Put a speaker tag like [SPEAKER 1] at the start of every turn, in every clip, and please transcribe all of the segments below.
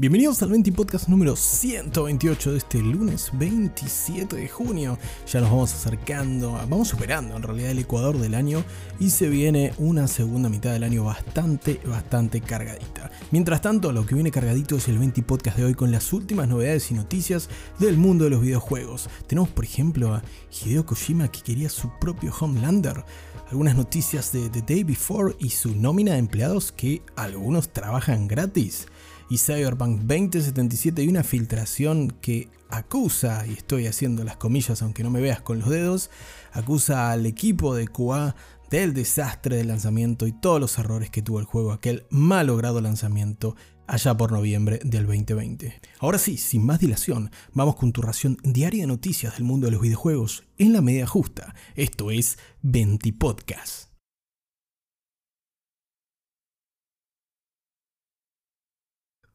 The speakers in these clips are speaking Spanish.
[SPEAKER 1] Bienvenidos al 20 Podcast número 128 de este lunes 27 de junio. Ya nos vamos acercando, vamos superando en realidad el Ecuador del año y se viene una segunda mitad del año bastante, bastante cargadita. Mientras tanto, lo que viene cargadito es el 20 Podcast de hoy con las últimas novedades y noticias del mundo de los videojuegos. Tenemos por ejemplo a Hideo Kojima que quería su propio Homelander algunas noticias de The Day Before y su nómina de empleados que algunos trabajan gratis y Cyberpunk 2077 y una filtración que acusa, y estoy haciendo las comillas aunque no me veas con los dedos, acusa al equipo de QA del desastre del lanzamiento y todos los errores que tuvo el juego, aquel malogrado lanzamiento allá por noviembre del 2020. Ahora sí, sin más dilación, vamos con tu ración diaria de noticias del mundo de los videojuegos en la media justa. Esto es 20 Podcast.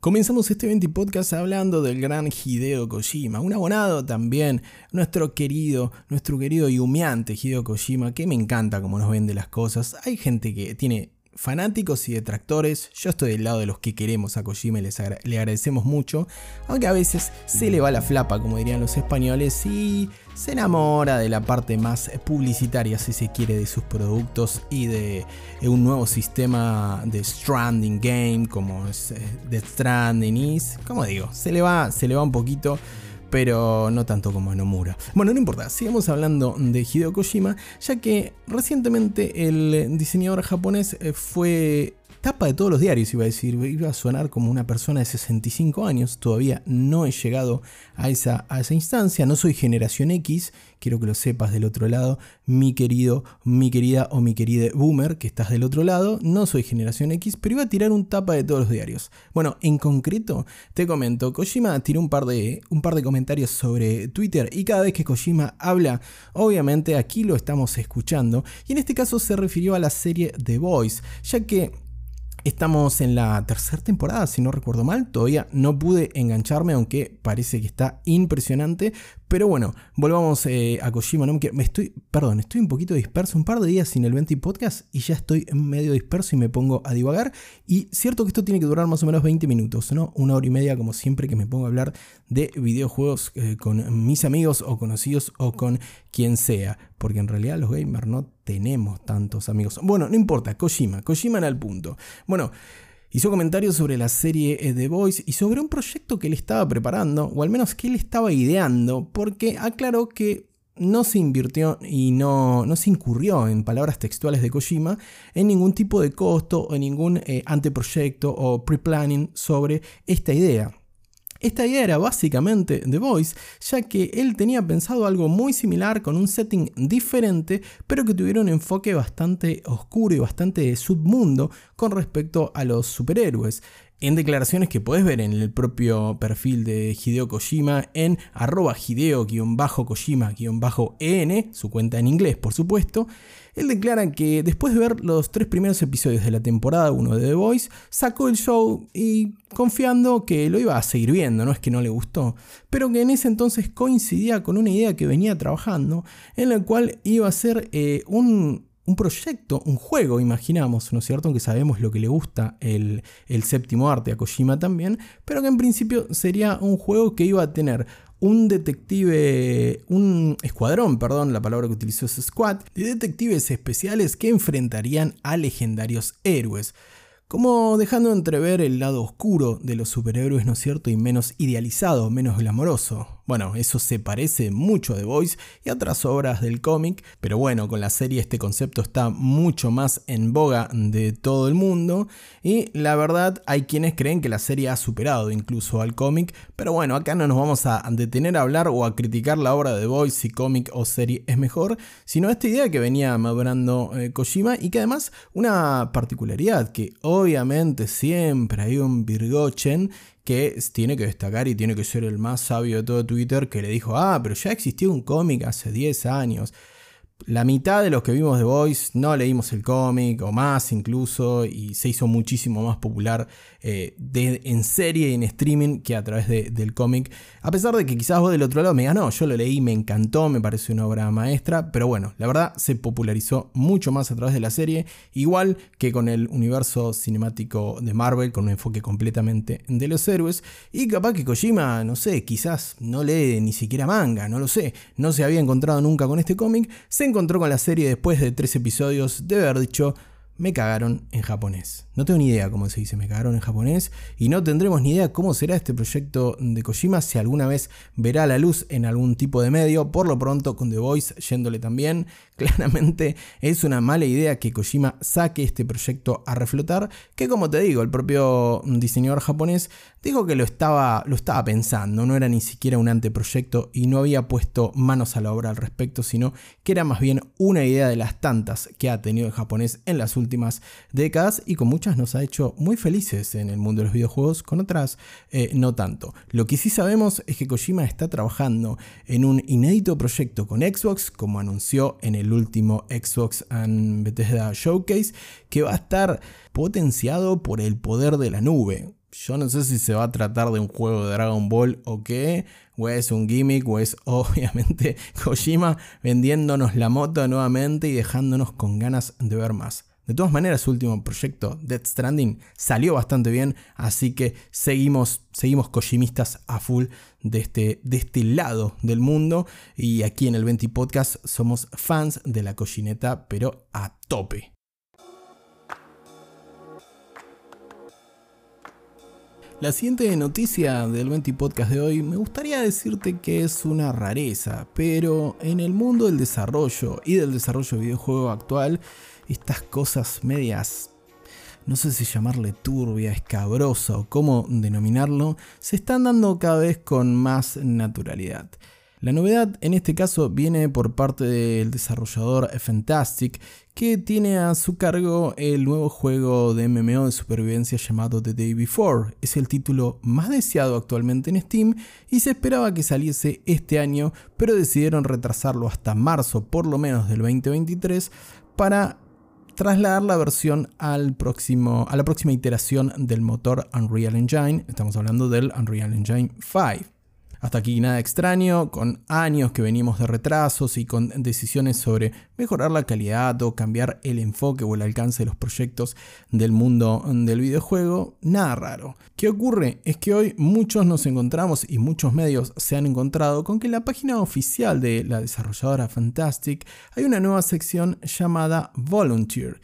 [SPEAKER 1] Comenzamos este 20 podcast hablando del gran Hideo Kojima, un abonado también, nuestro querido, nuestro querido y humeante Hideo Kojima, que me encanta cómo nos vende las cosas. Hay gente que tiene fanáticos y detractores, yo estoy del lado de los que queremos a Kojima les le agradecemos mucho, aunque a veces se le va la flapa, como dirían los españoles, y se enamora de la parte más publicitaria, si se quiere, de sus productos y de un nuevo sistema de Stranding Game, como es The eh, Stranding is, como digo, se le va, se le va un poquito pero no tanto como a Nomura. Bueno, no importa, sigamos hablando de Hideo ya que recientemente el diseñador japonés eh, fue tapa de todos los diarios, iba a decir, iba a sonar como una persona de 65 años, todavía no he llegado a esa, a esa instancia, no soy generación X, quiero que lo sepas del otro lado, mi querido, mi querida o mi querida boomer, que estás del otro lado, no soy generación X, pero iba a tirar un tapa de todos los diarios. Bueno, en concreto, te comento, Kojima tiró un par de, un par de comentarios sobre Twitter y cada vez que Kojima habla, obviamente aquí lo estamos escuchando, y en este caso se refirió a la serie The Voice, ya que Estamos en la tercera temporada, si no recuerdo mal. Todavía no pude engancharme, aunque parece que está impresionante. Pero bueno, volvamos eh, a Kojima. ¿no? Me estoy, perdón, estoy un poquito disperso. Un par de días sin el 20 podcast y ya estoy medio disperso y me pongo a divagar. Y cierto que esto tiene que durar más o menos 20 minutos, ¿no? Una hora y media, como siempre que me pongo a hablar de videojuegos eh, con mis amigos o conocidos o con quien sea. Porque en realidad los gamers no tenemos tantos amigos. Bueno, no importa, Kojima, Kojima en el punto. Bueno. Hizo comentarios sobre la serie eh, The Voice y sobre un proyecto que él estaba preparando, o al menos que él estaba ideando, porque aclaró que no se invirtió y no, no se incurrió, en palabras textuales de Kojima, en ningún tipo de costo o en ningún eh, anteproyecto o pre-planning sobre esta idea. Esta idea era básicamente The Voice, ya que él tenía pensado algo muy similar con un setting diferente, pero que tuviera un enfoque bastante oscuro y bastante submundo con respecto a los superhéroes en declaraciones que puedes ver en el propio perfil de Hideo Kojima en arroba hideo-kojima-en, su cuenta en inglés por supuesto, él declara que después de ver los tres primeros episodios de la temporada 1 de The Voice, sacó el show y confiando que lo iba a seguir viendo, no es que no le gustó, pero que en ese entonces coincidía con una idea que venía trabajando, en la cual iba a ser eh, un un proyecto, un juego, imaginamos, ¿no es cierto? Aunque sabemos lo que le gusta el, el, séptimo arte a Kojima también, pero que en principio sería un juego que iba a tener un detective, un escuadrón, perdón, la palabra que utilizó es squad, de detectives especiales que enfrentarían a legendarios héroes como dejando entrever el lado oscuro de los superhéroes, ¿no es cierto? Y menos idealizado, menos glamoroso. Bueno, eso se parece mucho a The Voice y a otras obras del cómic, pero bueno, con la serie este concepto está mucho más en boga de todo el mundo y la verdad hay quienes creen que la serie ha superado incluso al cómic, pero bueno, acá no nos vamos a detener a hablar o a criticar la obra de The Voice si cómic o serie es mejor, sino esta idea que venía madurando eh, Kojima y que además una particularidad que obviamente siempre hay un Virgochen que tiene que destacar y tiene que ser el más sabio de todo Twitter que le dijo, ah, pero ya existió un cómic hace 10 años. La mitad de los que vimos The Voice no leímos el cómic o más incluso y se hizo muchísimo más popular eh, en serie y en streaming que a través del cómic. A pesar de que quizás vos del otro lado me digas, no, yo lo leí, me encantó, me parece una obra maestra, pero bueno, la verdad se popularizó mucho más a través de la serie, igual que con el universo cinemático de Marvel, con un enfoque completamente de los héroes. Y capaz que Kojima, no sé, quizás no lee ni siquiera manga, no lo sé, no se había encontrado nunca con este cómic, se encontró con la serie después de tres episodios de haber dicho, me cagaron en japonés. No tengo ni idea cómo se dice me cagaron en japonés y no tendremos ni idea cómo será este proyecto de Kojima si alguna vez verá la luz en algún tipo de medio. Por lo pronto con The Voice yéndole también. Claramente es una mala idea que Kojima saque este proyecto a reflotar, que como te digo, el propio diseñador japonés dijo que lo estaba, lo estaba pensando, no era ni siquiera un anteproyecto y no había puesto manos a la obra al respecto, sino que era más bien una idea de las tantas que ha tenido el japonés en las últimas décadas y con nos ha hecho muy felices en el mundo de los videojuegos, con otras eh, no tanto. Lo que sí sabemos es que Kojima está trabajando en un inédito proyecto con Xbox, como anunció en el último Xbox and Bethesda Showcase, que va a estar potenciado por el poder de la nube. Yo no sé si se va a tratar de un juego de Dragon Ball o qué, o es un gimmick, o es obviamente Kojima vendiéndonos la moto nuevamente y dejándonos con ganas de ver más. De todas maneras, su último proyecto, Death Stranding, salió bastante bien, así que seguimos, seguimos Kojimistas a full de este, de este lado del mundo. Y aquí en el 20 Podcast somos fans de la Kojineta, pero a tope. La siguiente noticia del 20 Podcast de hoy me gustaría decirte que es una rareza, pero en el mundo del desarrollo y del desarrollo de videojuego actual, estas cosas medias, no sé si llamarle turbia, escabrosa o cómo denominarlo, se están dando cada vez con más naturalidad. La novedad en este caso viene por parte del desarrollador Fantastic, que tiene a su cargo el nuevo juego de MMO de supervivencia llamado The Day Before. Es el título más deseado actualmente en Steam y se esperaba que saliese este año, pero decidieron retrasarlo hasta marzo por lo menos del 2023 para trasladar la versión al próximo, a la próxima iteración del motor Unreal Engine. Estamos hablando del Unreal Engine 5. Hasta aquí nada extraño, con años que venimos de retrasos y con decisiones sobre mejorar la calidad o cambiar el enfoque o el alcance de los proyectos del mundo del videojuego, nada raro. ¿Qué ocurre? Es que hoy muchos nos encontramos y muchos medios se han encontrado con que en la página oficial de la desarrolladora Fantastic hay una nueva sección llamada Volunteer.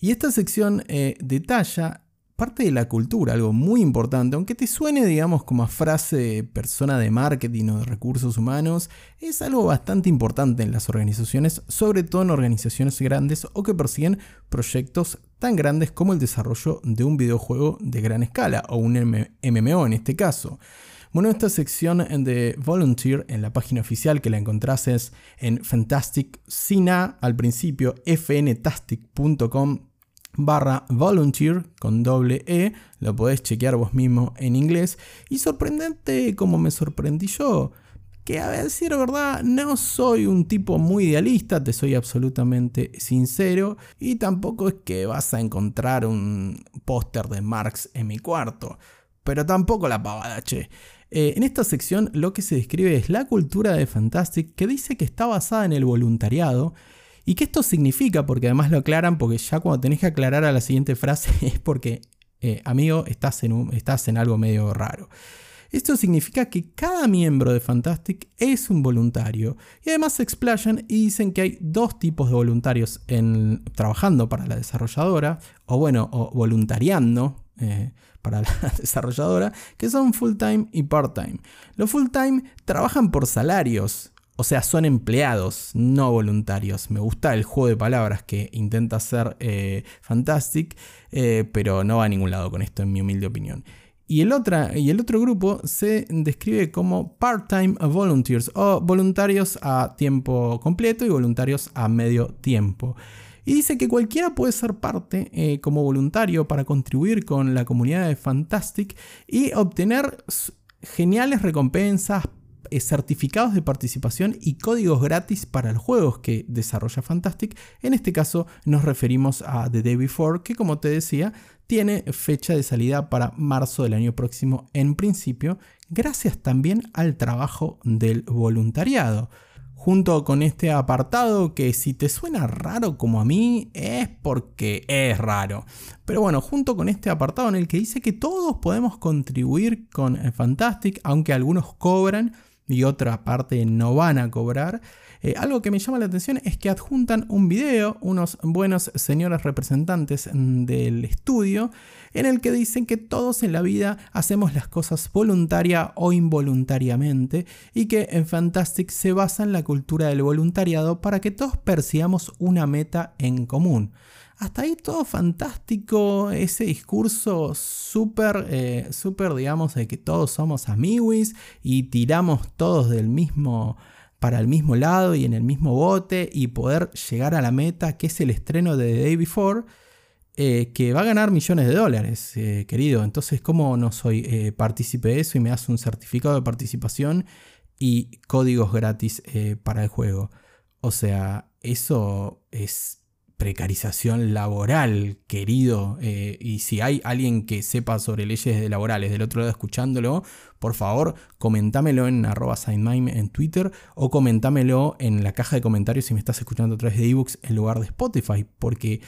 [SPEAKER 1] Y esta sección eh, detalla parte de la cultura, algo muy importante, aunque te suene, digamos, como frase de persona de marketing o de recursos humanos, es algo bastante importante en las organizaciones, sobre todo en organizaciones grandes o que persiguen proyectos tan grandes como el desarrollo de un videojuego de gran escala o un MMO en este caso. Bueno, esta sección de Volunteer en la página oficial que la encontrás es en Fantastic Sina al principio, fntastic.com barra volunteer con doble E, lo podés chequear vos mismo en inglés. Y sorprendente como me sorprendí yo, que a decir verdad no soy un tipo muy idealista, te soy absolutamente sincero, y tampoco es que vas a encontrar un póster de Marx en mi cuarto, pero tampoco la pavada, che. Eh, en esta sección lo que se describe es la cultura de Fantastic que dice que está basada en el voluntariado ¿Y qué esto significa? Porque además lo aclaran, porque ya cuando tenés que aclarar a la siguiente frase es porque, eh, amigo, estás en, estás en algo medio raro. Esto significa que cada miembro de Fantastic es un voluntario. Y además se explayan y dicen que hay dos tipos de voluntarios en, trabajando para la desarrolladora, o bueno, voluntariando eh, para la desarrolladora, que son full time y part time. Los full time trabajan por salarios, o sea, son empleados, no voluntarios. Me gusta el juego de palabras que intenta hacer eh, Fantastic, eh, pero no va a ningún lado con esto, en mi humilde opinión. Y el, y el otro grupo se describe como part-time volunteers o voluntarios a tiempo completo y voluntarios a medio tiempo. Y dice que cualquiera puede ser parte eh, como voluntario para contribuir con la comunidad de Fantastic y obtener geniales recompensas, certificados de participación y códigos gratis para los juegos que desarrolla Fantastic. En este caso nos referimos a The Day Before, que como te decía, tiene fecha de salida para marzo del año próximo en principio, gracias también al trabajo del voluntariado junto con este apartado que si te suena raro como a mí es porque es raro. Pero bueno, junto con este apartado en el que dice que todos podemos contribuir con Fantastic, aunque algunos cobran y otra parte no van a cobrar. Eh, algo que me llama la atención es que adjuntan un video, unos buenos señores representantes del estudio, en el que dicen que todos en la vida hacemos las cosas voluntaria o involuntariamente y que en Fantastic se basa en la cultura del voluntariado para que todos persigamos una meta en común. Hasta ahí todo fantástico, ese discurso súper, eh, súper, digamos, de que todos somos amiguis y tiramos todos del mismo, para el mismo lado y en el mismo bote y poder llegar a la meta que es el estreno de The Day Before, eh, que va a ganar millones de dólares, eh, querido. Entonces, ¿cómo no soy eh, partícipe de eso y me das un certificado de participación y códigos gratis para el juego? O sea, eso es precarización laboral, querido. y si hay alguien que sepa sobre leyes laborales del otro lado escuchándolo, por favor, comentámelo en arroba en Twitter o comentámelo en la caja de comentarios si me estás escuchando a través de ebooks en lugar de Spotify, porque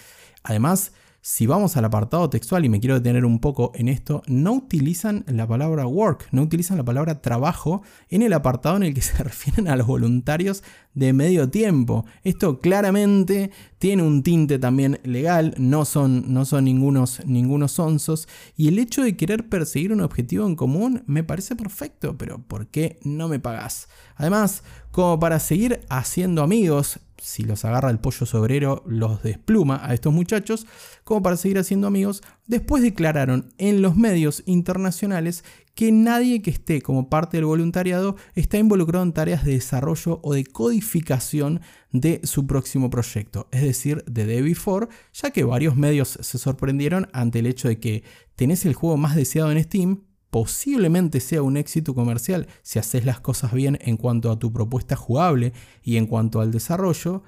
[SPEAKER 1] además si vamos al apartado textual y me quiero detener un poco en esto, no utilizan la palabra work, no utilizan la palabra trabajo en el apartado en el que se refieren a los voluntarios de medio tiempo. Esto claramente tiene un tinte también legal, no son, no son ningunos, ningunos onzos, y el hecho de querer perseguir un objetivo en común me parece perfecto, pero ¿por qué no me pagas? Además, como para seguir haciendo amigos, si los agarra el pollo sobrero, los despluma a estos muchachos, como para seguir haciendo amigos, después declararon en los medios internacionales que nadie que esté como parte del voluntariado está involucrado en tareas de desarrollo o de codificación de su próximo proyecto, es decir, de The Before, ya que varios medios se sorprendieron ante el hecho de que tenés el juego más deseado en Steam, posiblemente sea un éxito comercial si haces las cosas bien en cuanto a tu propuesta jugable y en cuanto al desarrollo,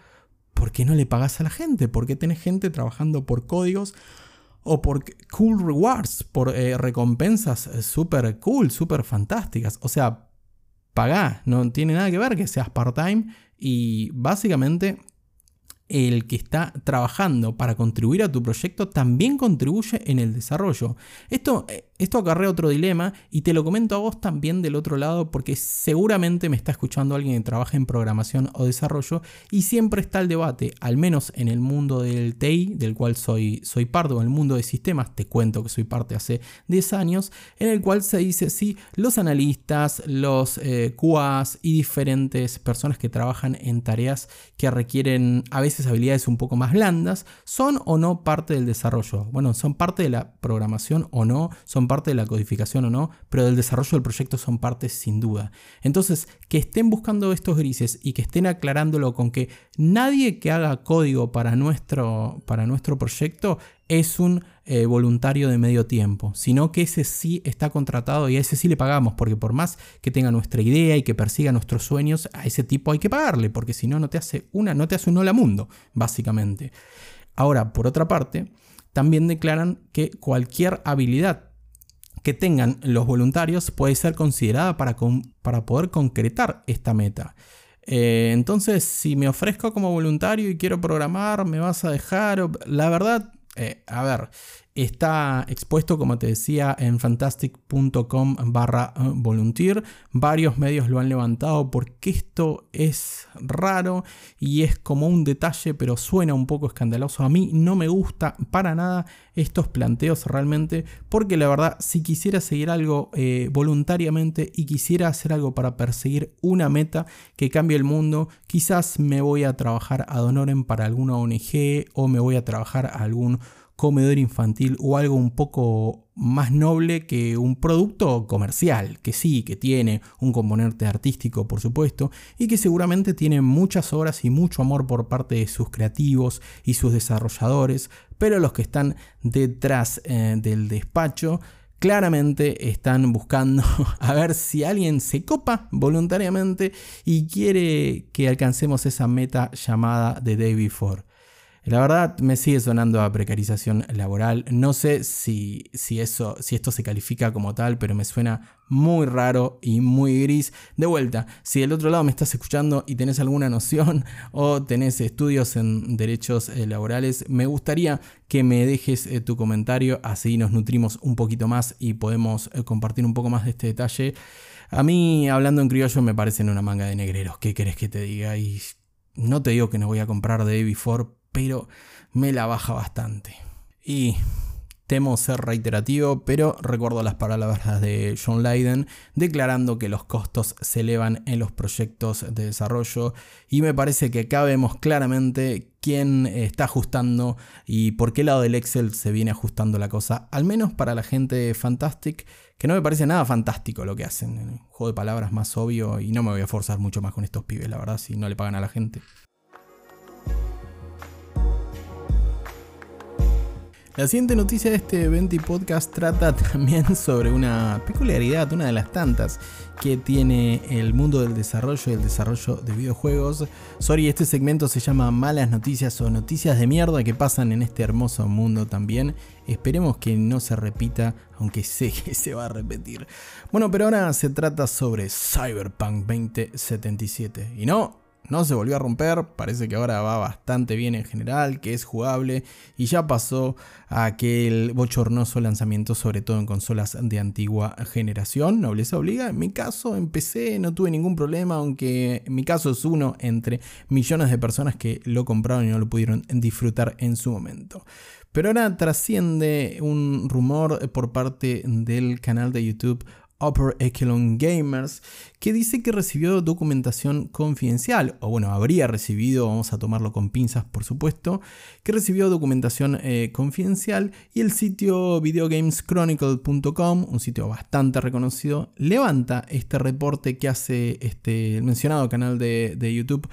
[SPEAKER 1] ¿por qué no le pagas a la gente? ¿Por qué tenés gente trabajando por códigos o por cool rewards, por eh, recompensas eh, súper cool, súper fantásticas? O sea, pagá, no tiene nada que ver que seas part-time y básicamente el que está trabajando para contribuir a tu proyecto también contribuye en el desarrollo. Esto, eh, esto acarrea otro dilema y te lo comento a vos también del otro lado porque seguramente me está escuchando alguien que trabaja en programación o desarrollo y siempre está el debate, al menos en el mundo del TI, del cual soy, soy parte, o en el mundo de sistemas, te cuento que soy parte hace 10 años, en el cual se dice si los analistas, los eh, QAs y diferentes personas que trabajan en tareas que requieren a veces habilidades un poco más blandas, son o no parte del desarrollo. Bueno, son parte de la programación o no, son parte de la codificación o no, pero del desarrollo del proyecto son parte sin duda. Entonces, que estén buscando estos grises y que estén aclarándolo con que nadie que haga código para nuestro, para nuestro proyecto es un eh, voluntario de medio tiempo, sino que ese sí está contratado y a ese sí le pagamos, porque por más que tenga nuestra idea y que persiga nuestros sueños, a ese tipo hay que pagarle, porque si no, no te hace una, no te hace un hola mundo, básicamente. Ahora, por otra parte, también declaran que cualquier habilidad que tengan los voluntarios puede ser considerada para, para poder concretar esta meta. Eh, entonces, si me ofrezco como voluntario y quiero programar, me vas a dejar. La verdad, eh, a ver, está expuesto, como te decía, en fantastic.com barra volunteer. Varios medios lo han levantado porque esto es raro y es como un detalle, pero suena un poco escandaloso. A mí no me gusta para nada estos planteos realmente, porque la verdad, si quisiera seguir algo eh, voluntariamente y quisiera hacer algo para perseguir una meta que cambie el mundo, quizás me voy a trabajar a Donoren para alguna ONG o me voy a trabajar a algún comedor infantil o algo un poco más noble que un producto comercial, que sí, que tiene un componente artístico, por supuesto, y que seguramente tiene muchas horas y mucho amor por parte de sus creativos y sus desarrolladores, pero los que están detrás eh, del despacho claramente están buscando a ver si alguien se copa voluntariamente y quiere que alcancemos esa meta llamada The Day Before. La verdad me sigue sonando a precarización laboral. No sé si, si, eso, si esto se califica como tal, pero me suena muy raro y muy gris. De vuelta, si del otro lado me estás escuchando y tenés alguna noción o tenés estudios en derechos eh, laborales, me gustaría que me dejes eh, tu comentario, así nos nutrimos un poquito más y podemos eh, compartir un poco más de este detalle. A mí, hablando en criollo, me parecen una manga de negreros. ¿Qué querés que te diga? Y no te digo que no voy a comprar de Before pero me la baja bastante. Y temo ser reiterativo, pero recuerdo las palabras de John Lydon declarando que los costos se elevan en los proyectos de desarrollo y me parece que acá vemos claramente quién está ajustando y por qué lado del Excel se viene ajustando la cosa, al menos para la gente de Fantastic, que no me parece nada fantástico lo que hacen, un juego de palabras más obvio y no me voy a forzar mucho más con estos pibes, la verdad, si no le pagan a la gente. La siguiente noticia de este 20 podcast trata también sobre una peculiaridad, una de las tantas que tiene el mundo del desarrollo y el desarrollo de videojuegos. Sorry, este segmento se llama Malas Noticias o Noticias de mierda que pasan en este hermoso mundo también. Esperemos que no se repita, aunque sé que se va a repetir. Bueno, pero ahora se trata sobre Cyberpunk 2077. Y no, no se volvió a romper, parece que ahora va bastante bien en general, que es jugable y ya pasó aquel bochornoso lanzamiento, sobre todo en consolas de antigua generación. Nobleza obliga, en mi caso en PC no tuve ningún problema, aunque en mi caso es uno entre millones de personas que lo compraron y no lo pudieron disfrutar en su momento. Pero ahora trasciende un rumor por parte del canal de YouTube Upper Echelon Gamers, que dice que recibió documentación confidencial, o bueno, habría recibido, vamos a tomarlo con pinzas por supuesto, que recibió documentación eh, confidencial y el sitio videogameschronicle.com, un sitio bastante reconocido, levanta este reporte que hace este, el mencionado canal de, de YouTube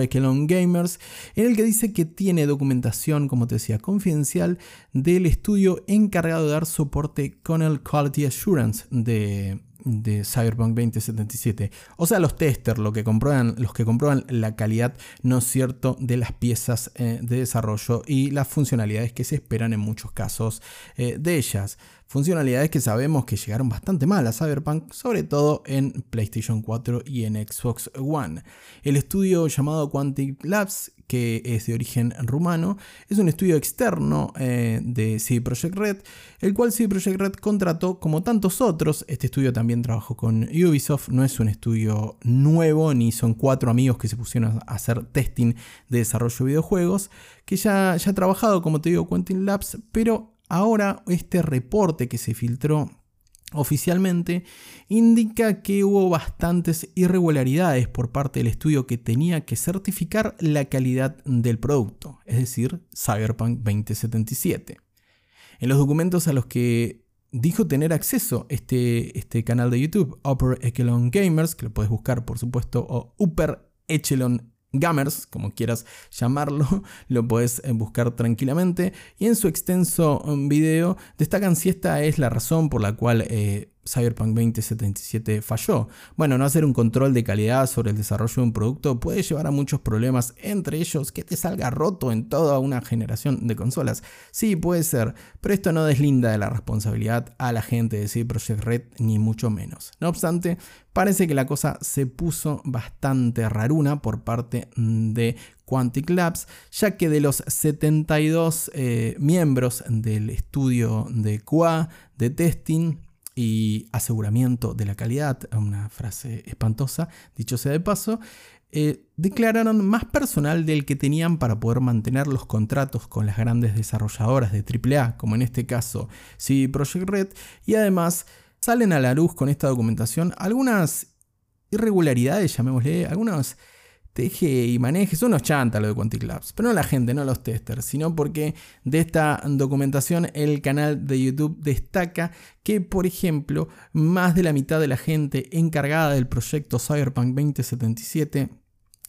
[SPEAKER 1] Echelon Gamers, en el que dice que tiene documentación, como te decía, confidencial del estudio encargado de dar soporte con el Quality Assurance de de, Cyberpunk 2077. O sea, los testers, lo que comprueban, los que comprueban la calidad, no es cierto, de las piezas eh, de desarrollo y las funcionalidades que se esperan en muchos casos eh, de ellas. Funcionalidades que sabemos que llegaron bastante mal a Cyberpunk, sobre todo en PlayStation 4 y en Xbox One. El estudio llamado Quantic Labs que es de origen rumano, es un estudio externo eh, de CD Projekt Red, el cual CD Projekt Red contrató como tantos otros. Este estudio también trabajó con Ubisoft, no es un estudio nuevo, ni son cuatro amigos que se pusieron a hacer testing de desarrollo de videojuegos, que ya, ya ha trabajado, como te digo, Quentin Labs, pero ahora este reporte que se filtró oficialmente indica que hubo bastantes irregularidades por parte del estudio que tenía que certificar la calidad del producto, es decir, Cyberpunk 2077. En los documentos a los que dijo tener acceso este, este canal de YouTube, Upper Echelon Gamers, que lo puedes buscar por supuesto, o Upper Echelon Gamers, como quieras llamarlo, lo puedes eh, buscar tranquilamente. Y en su extenso um, video destacan si esta es la razón por la cual eh, Cyberpunk 2077 falló. Bueno, no hacer un control de calidad sobre el desarrollo de un producto puede llevar a muchos problemas, entre ellos que te salga roto en toda una generación de consolas. Sí, puede ser, pero esto no deslinda de la responsabilidad a la gente de CD Projekt Red, ni mucho menos. No obstante, parece que la cosa se puso bastante raruna por parte de Quantic Labs, ya que de los 72 eh, miembros del estudio de QA de testing, y aseguramiento de la calidad, una frase espantosa, dicho sea de paso, eh, declararon más personal del que tenían para poder mantener los contratos con las grandes desarrolladoras de AAA, como en este caso CD Projekt Red, y además salen a la luz con esta documentación algunas irregularidades, llamémosle, algunas teje y maneje, son unos chantas lo de Quantic Labs, pero no la gente, no los testers, sino porque de esta documentación el canal de YouTube destaca que, por ejemplo, más de la mitad de la gente encargada del proyecto Cyberpunk 2077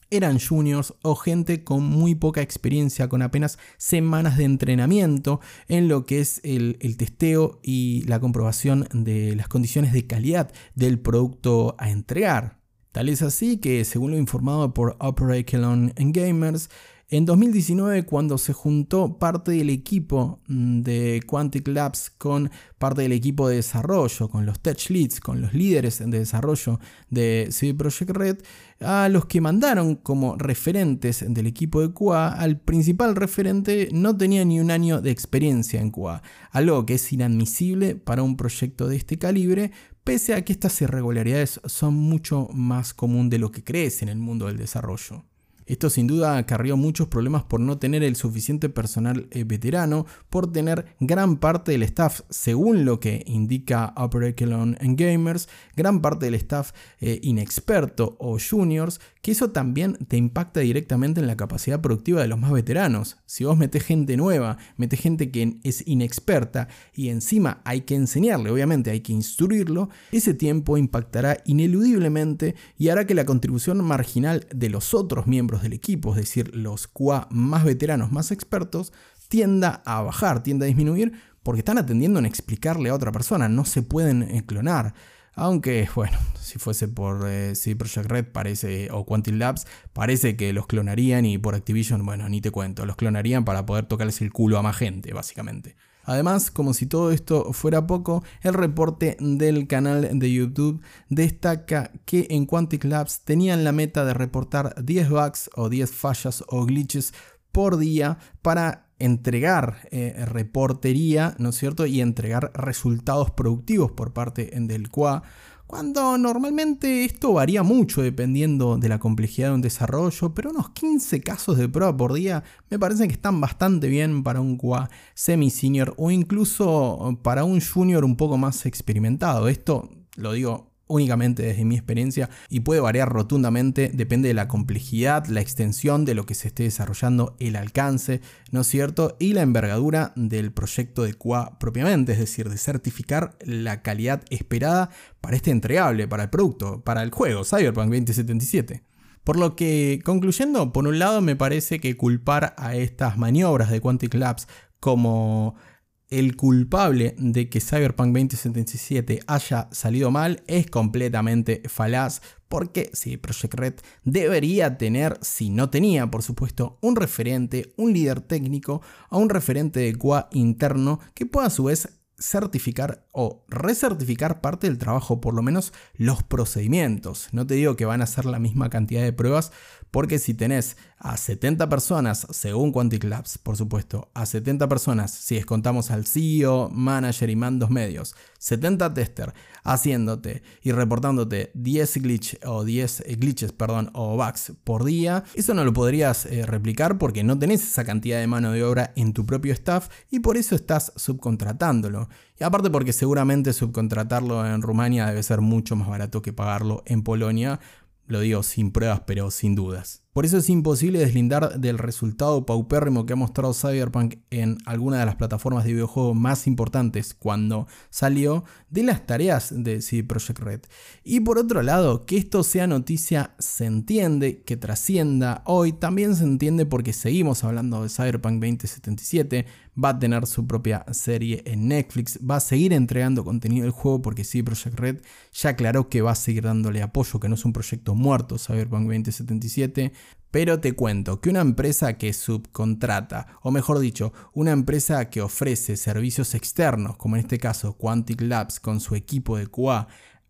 [SPEAKER 1] eran juniors o gente con muy poca experiencia, con apenas semanas de entrenamiento en lo que es el, testeo y la comprobación de las condiciones de calidad del producto a entregar. Tal es así que, según lo informado por Operaculon Gamers, en 2019, cuando se juntó parte del equipo mm, de Quantic Labs con parte del equipo de desarrollo, con los tech leads, con los líderes de desarrollo de CD Projekt Red, a los que mandaron como referentes del equipo de QA, al principal referente no tenía ni un año de experiencia en QA, algo que es inadmisible para un proyecto de este calibre, pese a que estas irregularidades son mucho más común de lo que crees en el mundo del desarrollo. Esto sin duda acarrió muchos problemas por no tener el suficiente personal eh, veterano, por tener gran parte del staff, según lo que indica Upper Echelon Gamers, gran parte del staff eh, inexperto o juniors, que eso también te impacta directamente en la capacidad productiva de los más veteranos. Si vos metés gente nueva, metés gente que es inexperta y encima hay que enseñarle, obviamente hay que instruirlo, ese tiempo impactará ineludiblemente y hará que la contribución marginal de los otros miembros del equipo, es decir, los QA más veteranos, más expertos, tienda a bajar, tienda a disminuir, porque están atendiendo en explicarle a otra persona, no se pueden eh, clonar. Aunque, bueno, si fuese por eh, Project Red parece, o Quantic Labs, parece que los clonarían y por Activision, bueno, ni te cuento, los clonarían para poder tocarles el culo a más gente, básicamente. Además, como si todo esto fuera poco, el reporte del canal de YouTube destaca que en Quantic Labs tenían la meta de reportar 10 bugs o 10 fallas o glitches por día para entregar eh, reportería, ¿no es cierto? Y entregar resultados productivos por parte del QA cuando normalmente esto varía mucho dependiendo de la complejidad de un desarrollo, pero unos 15 casos de prueba por día me parece que están bastante bien para un QA semi-senior o incluso para un junior un poco más experimentado. Esto lo digo únicamente desde mi experiencia y puede variar rotundamente, depende de la complejidad, la extensión de lo que se esté desarrollando, el alcance, ¿no es cierto? Y la envergadura del proyecto de QA propiamente, es decir, de certificar la calidad esperada para este entregable, para el producto, para el juego Cyberpunk 2077. Por lo que, concluyendo, por un lado me parece que culpar a estas maniobras de Quantic Labs como el culpable de que Cyberpunk 2077 haya salido mal es completamente falaz porque si Project Red debería tener, si no tenía por supuesto, un referente, un líder técnico o un referente de QA interno que pueda a su vez certificar o recertificar parte del trabajo, por lo menos los procedimientos. No te digo que van a ser la misma cantidad de pruebas, porque si tenés a 70 personas, según Quantic Labs, por supuesto, a 70 personas, si descontamos al CEO, manager y mandos medios, 70 tester haciéndote y reportándote 10 glitch o 10 eh, glitches, perdón, o bugs por día, eso no lo podrías eh, replicar porque no tenés esa cantidad de mano de obra en tu propio staff y por eso estás subcontratándolo. Y aparte porque seguramente subcontratarlo en Rumania debe ser mucho más barato que pagarlo en Polonia, lo digo sin pruebas, pero sin dudas. Por eso es imposible deslindar del resultado paupérrimo que ha mostrado Cyberpunk en alguna de las plataformas de videojuego más importantes cuando salió de las tareas de CD Projekt Red. Y por otro lado, que esto sea noticia se entiende, que trascienda hoy. También se entiende porque seguimos hablando de Cyberpunk 2077, va a tener su propia serie en Netflix, va a seguir entregando contenido del juego porque CD Projekt Red ya aclaró que va a seguir dándole apoyo, que no es un proyecto muerto Cyberpunk 2077 pero te cuento que una empresa que subcontrata, o mejor dicho, una empresa que ofrece servicios externos, como en este caso Quantic Labs con su equipo de QA,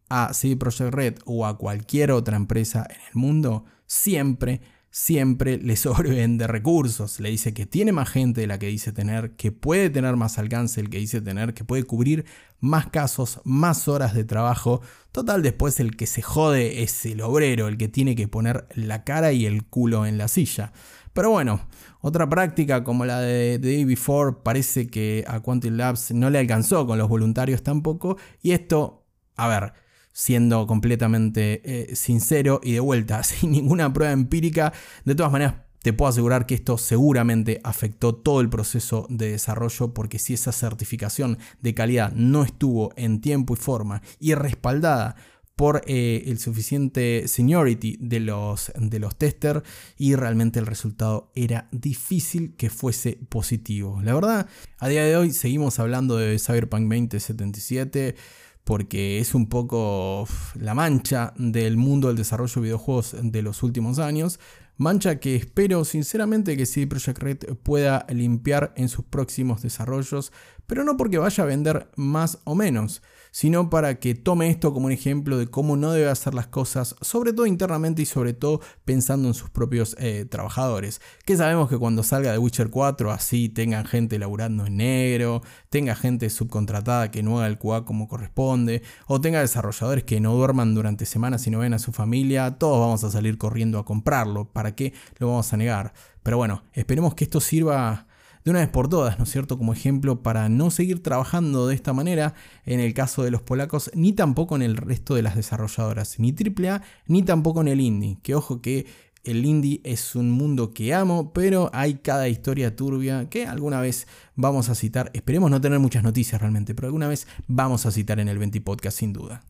[SPEAKER 1] a CD Projekt Red o a cualquier otra empresa en el mundo, siempre siempre le sobrevende recursos. Le dice que tiene más gente de la que dice tener, que puede tener más alcance el que dice tener, que puede cubrir más casos, más horas de trabajo. Total, después el que se jode es el obrero, el que tiene que poner la cara y el culo en la silla. Pero bueno, otra práctica como la de Day Before parece que a Quantum Labs no le alcanzó con los voluntarios tampoco. Y esto, a ver, siendo completamente eh, sincero y de vuelta, sin ninguna prueba empírica, de todas maneras te puedo asegurar que esto seguramente afectó todo el proceso de desarrollo porque si esa certificación de calidad no estuvo en tiempo y forma y respaldada por eh, el suficiente seniority de los, de los testers y realmente el resultado era difícil que fuese positivo. La verdad, a día de hoy seguimos hablando de Cyberpunk 2077 porque es un poco la mancha del mundo del desarrollo de videojuegos de los últimos años. Mancha que espero sinceramente que CD Projekt Red pueda limpiar en sus próximos desarrollos, pero no porque vaya a vender más o menos, sino para que tome esto como un ejemplo de cómo no debe hacer las cosas, sobre todo internamente y sobre todo pensando en sus propios eh, trabajadores. Que sabemos que cuando salga de Witcher 4 así tengan gente laburando en negro, tenga gente subcontratada que no haga el QA como corresponde, o tenga desarrolladores que no duerman durante semanas y no ven a su familia, todos vamos a salir corriendo a comprarlo. ¿Para qué lo vamos a negar? Pero bueno, esperemos que esto sirva de una vez por todas, ¿no es cierto? Como ejemplo para no seguir trabajando de esta manera en el caso de los polacos, ni tampoco en el resto de las desarrolladoras, ni AAA, ni tampoco en el indie. Que ojo que el indie es un mundo que amo, pero hay cada historia turbia que alguna vez vamos a citar. Esperemos no tener muchas noticias realmente, pero alguna vez vamos a citar en el 20 Podcast sin duda.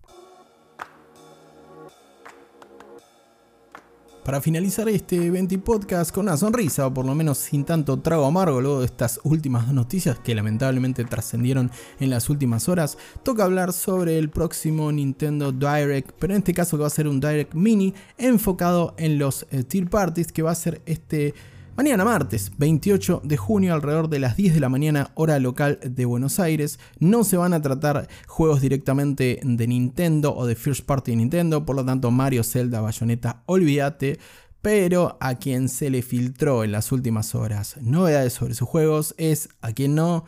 [SPEAKER 1] Para finalizar este 20 podcast con una sonrisa, o por lo menos sin tanto trago amargo luego de estas últimas noticias que lamentablemente trascendieron en las últimas horas, toca hablar sobre el próximo Nintendo Direct, pero en este caso que va a ser un Direct Mini enfocado en los eh, parties, que va a ser este Mañana martes 28 de junio alrededor de las 10 de la mañana hora local de Buenos Aires no se van a tratar juegos directamente de Nintendo o de First Party Nintendo, por lo tanto Mario, Zelda, Bayonetta, olvídate. Pero a quien se le filtró en las últimas horas novedades sobre sus juegos es a quien no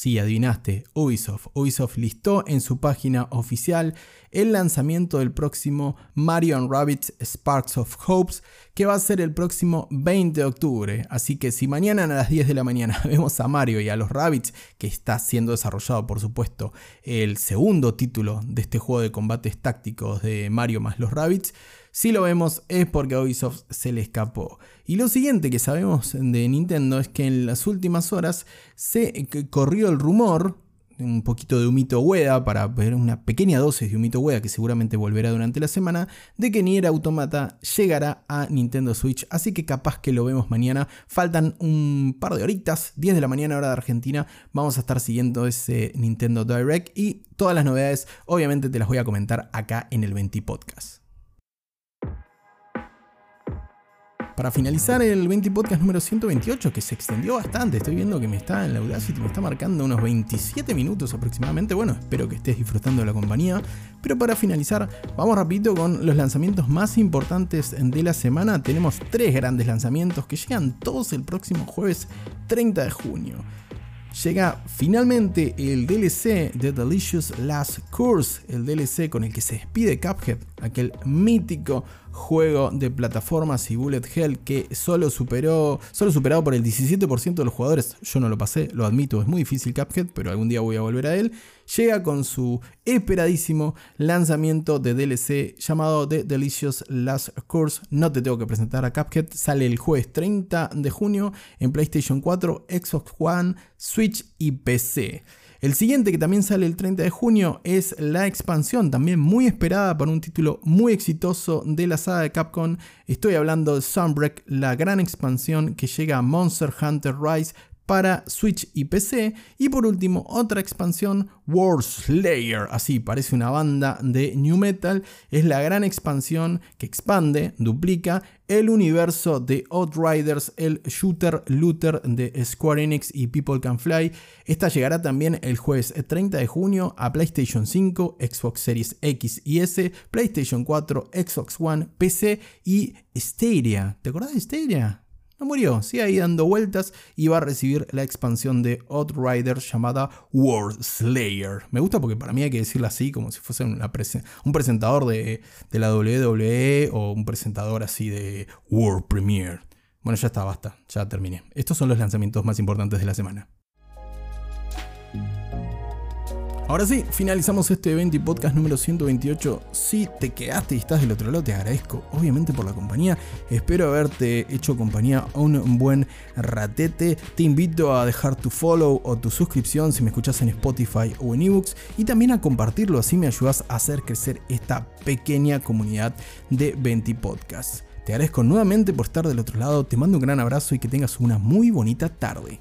[SPEAKER 1] Sí, adivinaste, Ubisoft. Ubisoft listó en su página oficial el lanzamiento del próximo Mario Rabbids Sparks of Hopes, que va a ser el próximo 20 de octubre. Así que si mañana a las 10 de la mañana vemos a Mario y a los Rabbids, que está siendo desarrollado por supuesto el segundo título de este juego de combates tácticos de Mario más los Rabbids, si lo vemos es porque a Ubisoft se le escapó. Y lo siguiente que sabemos de Nintendo es que en las últimas horas se corrió el rumor, un poquito de humito hueda para ver una pequeña dosis de humito hueda que seguramente volverá durante la semana, de que Nier Automata llegará a Nintendo Switch, así que capaz que lo vemos mañana. Faltan un par de horitas, 10 de la mañana hora de Argentina, vamos a estar siguiendo ese Nintendo Direct y todas las novedades obviamente te las voy a comentar acá en el 20 Podcast. Para finalizar el 20 podcast número 128, que se extendió bastante, estoy viendo que me está en la Audacity, me está marcando unos 27 minutos aproximadamente. Bueno, espero que estés disfrutando de la compañía. Pero para finalizar, vamos rapidito con los lanzamientos más importantes de la semana. Tenemos tres grandes lanzamientos que llegan todos el próximo jueves 30 de junio llega finalmente el DLC de Delicious Last Course, el DLC con el que se despide Cuphead, aquel mítico juego de plataformas y bullet hell que solo superó, solo superado por el 17% de los jugadores. Yo no lo pasé, lo admito, es muy difícil Cuphead, pero algún día voy a volver a él. Llega con su esperadísimo lanzamiento de DLC llamado The Delicious Last Course. No te tengo que presentar a Cuphead, sale el jueves 30 de junio en PlayStation 4, Xbox One, Switch y PC. El siguiente que también sale el 30 de junio es la expansión, también muy esperada para un título muy exitoso de la saga de Capcom. Estoy hablando de Sunbreak, la gran expansión que llega a Monster Hunter Rise para Switch y PC. Y por último, otra expansión, War Slayer. Así parece una banda de New Metal. Es la gran expansión que expande, duplica el universo de Outriders, el shooter looter de Square Enix y People Can Fly. Esta llegará también el jueves 30 de junio a PlayStation 5, Xbox Series X y S, PlayStation 4, Xbox One, PC y Stadia. ¿Te acordás de Stadia? No murió, sigue ahí dando vueltas y va a recibir la expansión de Outrider llamada World Slayer. Me gusta porque para mí hay que decirlo así, como si fuese un presentador de, de, la WWE o un presentador así de World Premiere. Bueno, ya está, basta, ya terminé. Estos son los lanzamientos más importantes de la semana. Ahora sí, finalizamos este evento y podcast número 128. Si te quedaste y estás del otro lado, te agradezco obviamente por la compañía. Espero haberte hecho compañía un buen ratete. Te invito a dejar tu follow o tu suscripción si me escuchas en Spotify o en ebooks y también a compartirlo, así me ayudas a hacer crecer esta pequeña comunidad de 20 podcasts. Te agradezco nuevamente por estar del otro lado, te mando un gran abrazo y que tengas una muy bonita tarde.